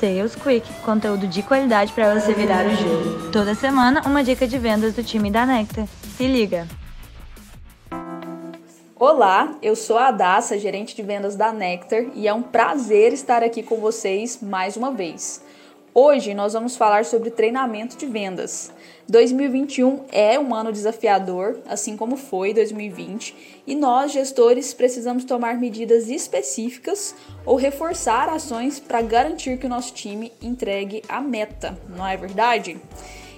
Sales Quick, conteúdo de qualidade para você virar o jogo. Toda semana, uma dica de vendas do time da Nectar. Se liga! Olá, eu sou a Adassa, gerente de vendas da Nectar, e é um prazer estar aqui com vocês mais uma vez. Hoje nós vamos falar sobre treinamento de vendas. 2021 é um ano desafiador, assim como foi 2020, e nós, gestores, precisamos tomar medidas específicas ou reforçar ações para garantir que o nosso time entregue a meta, não é verdade?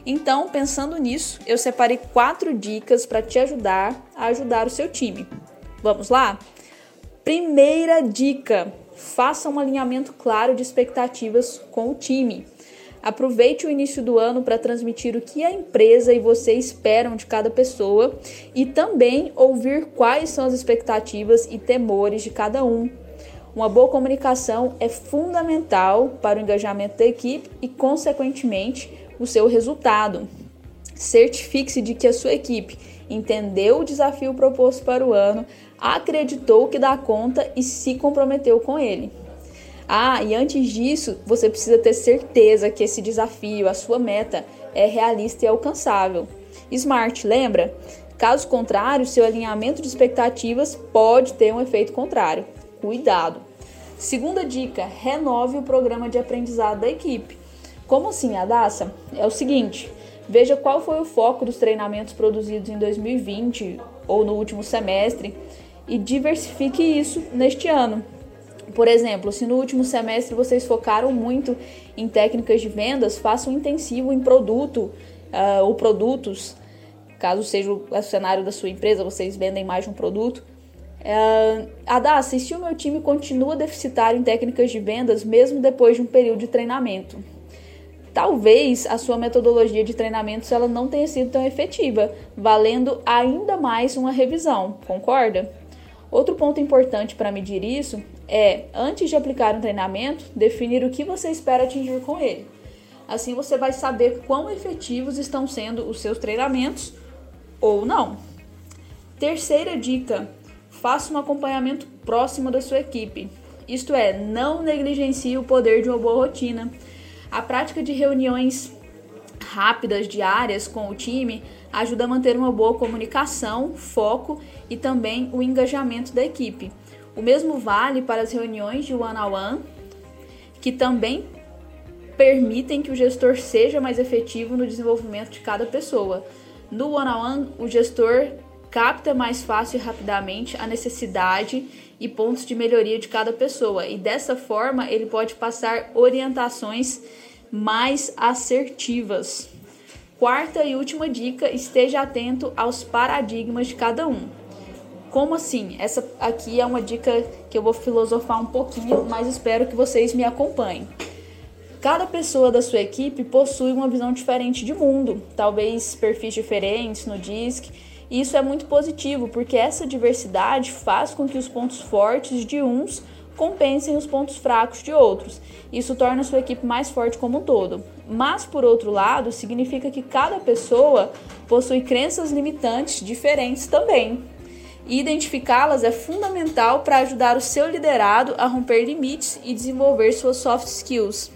Então, pensando nisso, eu separei quatro dicas para te ajudar a ajudar o seu time. Vamos lá? Primeira dica: faça um alinhamento claro de expectativas com o time. Aproveite o início do ano para transmitir o que a empresa e você esperam de cada pessoa e também ouvir quais são as expectativas e temores de cada um. Uma boa comunicação é fundamental para o engajamento da equipe e, consequentemente, o seu resultado. Certifique-se de que a sua equipe entendeu o desafio proposto para o ano, acreditou que dá conta e se comprometeu com ele. Ah, e antes disso, você precisa ter certeza que esse desafio, a sua meta, é realista e alcançável. Smart, lembra? Caso contrário, seu alinhamento de expectativas pode ter um efeito contrário. Cuidado! Segunda dica: renove o programa de aprendizado da equipe. Como assim, Adassa? É o seguinte: veja qual foi o foco dos treinamentos produzidos em 2020 ou no último semestre e diversifique isso neste ano. Por exemplo, se no último semestre vocês focaram muito em técnicas de vendas, faça um intensivo em produto uh, ou produtos, caso seja o cenário da sua empresa, vocês vendem mais de um produto. Uh, se o meu time continua deficitário em técnicas de vendas mesmo depois de um período de treinamento. Talvez a sua metodologia de treinamentos ela não tenha sido tão efetiva, valendo ainda mais uma revisão, concorda? Outro ponto importante para medir isso é, antes de aplicar um treinamento, definir o que você espera atingir com ele. Assim você vai saber quão efetivos estão sendo os seus treinamentos ou não. Terceira dica: faça um acompanhamento próximo da sua equipe. Isto é, não negligencie o poder de uma boa rotina. A prática de reuniões rápidas, diárias com o time, ajuda a manter uma boa comunicação, foco e também o engajamento da equipe. O mesmo vale para as reuniões de one-on-one, que também permitem que o gestor seja mais efetivo no desenvolvimento de cada pessoa. No one-on-one, o gestor capta mais fácil e rapidamente a necessidade e pontos de melhoria de cada pessoa, e dessa forma ele pode passar orientações mais assertivas. Quarta e última dica: esteja atento aos paradigmas de cada um. Como assim? Essa aqui é uma dica que eu vou filosofar um pouquinho, mas espero que vocês me acompanhem. Cada pessoa da sua equipe possui uma visão diferente de mundo, talvez perfis diferentes no DISC. E isso é muito positivo, porque essa diversidade faz com que os pontos fortes de uns compensem os pontos fracos de outros. Isso torna sua equipe mais forte como um todo. Mas, por outro lado, significa que cada pessoa possui crenças limitantes diferentes também. E identificá-las é fundamental para ajudar o seu liderado a romper limites e desenvolver suas soft skills.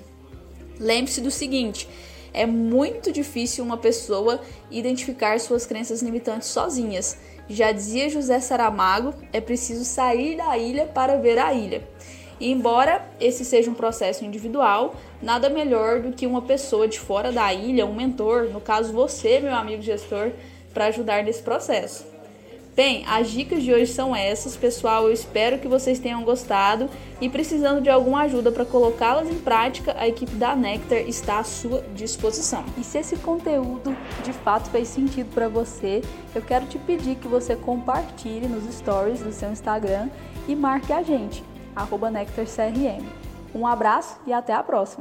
Lembre-se do seguinte: é muito difícil uma pessoa identificar suas crenças limitantes sozinhas. Já dizia José Saramago, é preciso sair da ilha para ver a ilha. E embora esse seja um processo individual, nada melhor do que uma pessoa de fora da ilha, um mentor, no caso você, meu amigo gestor, para ajudar nesse processo. Bem, as dicas de hoje são essas, pessoal. Eu espero que vocês tenham gostado e precisando de alguma ajuda para colocá-las em prática, a equipe da Nectar está à sua disposição. E se esse conteúdo de fato fez sentido para você, eu quero te pedir que você compartilhe nos stories do seu Instagram e marque a gente, @nectarcrm. Um abraço e até a próxima!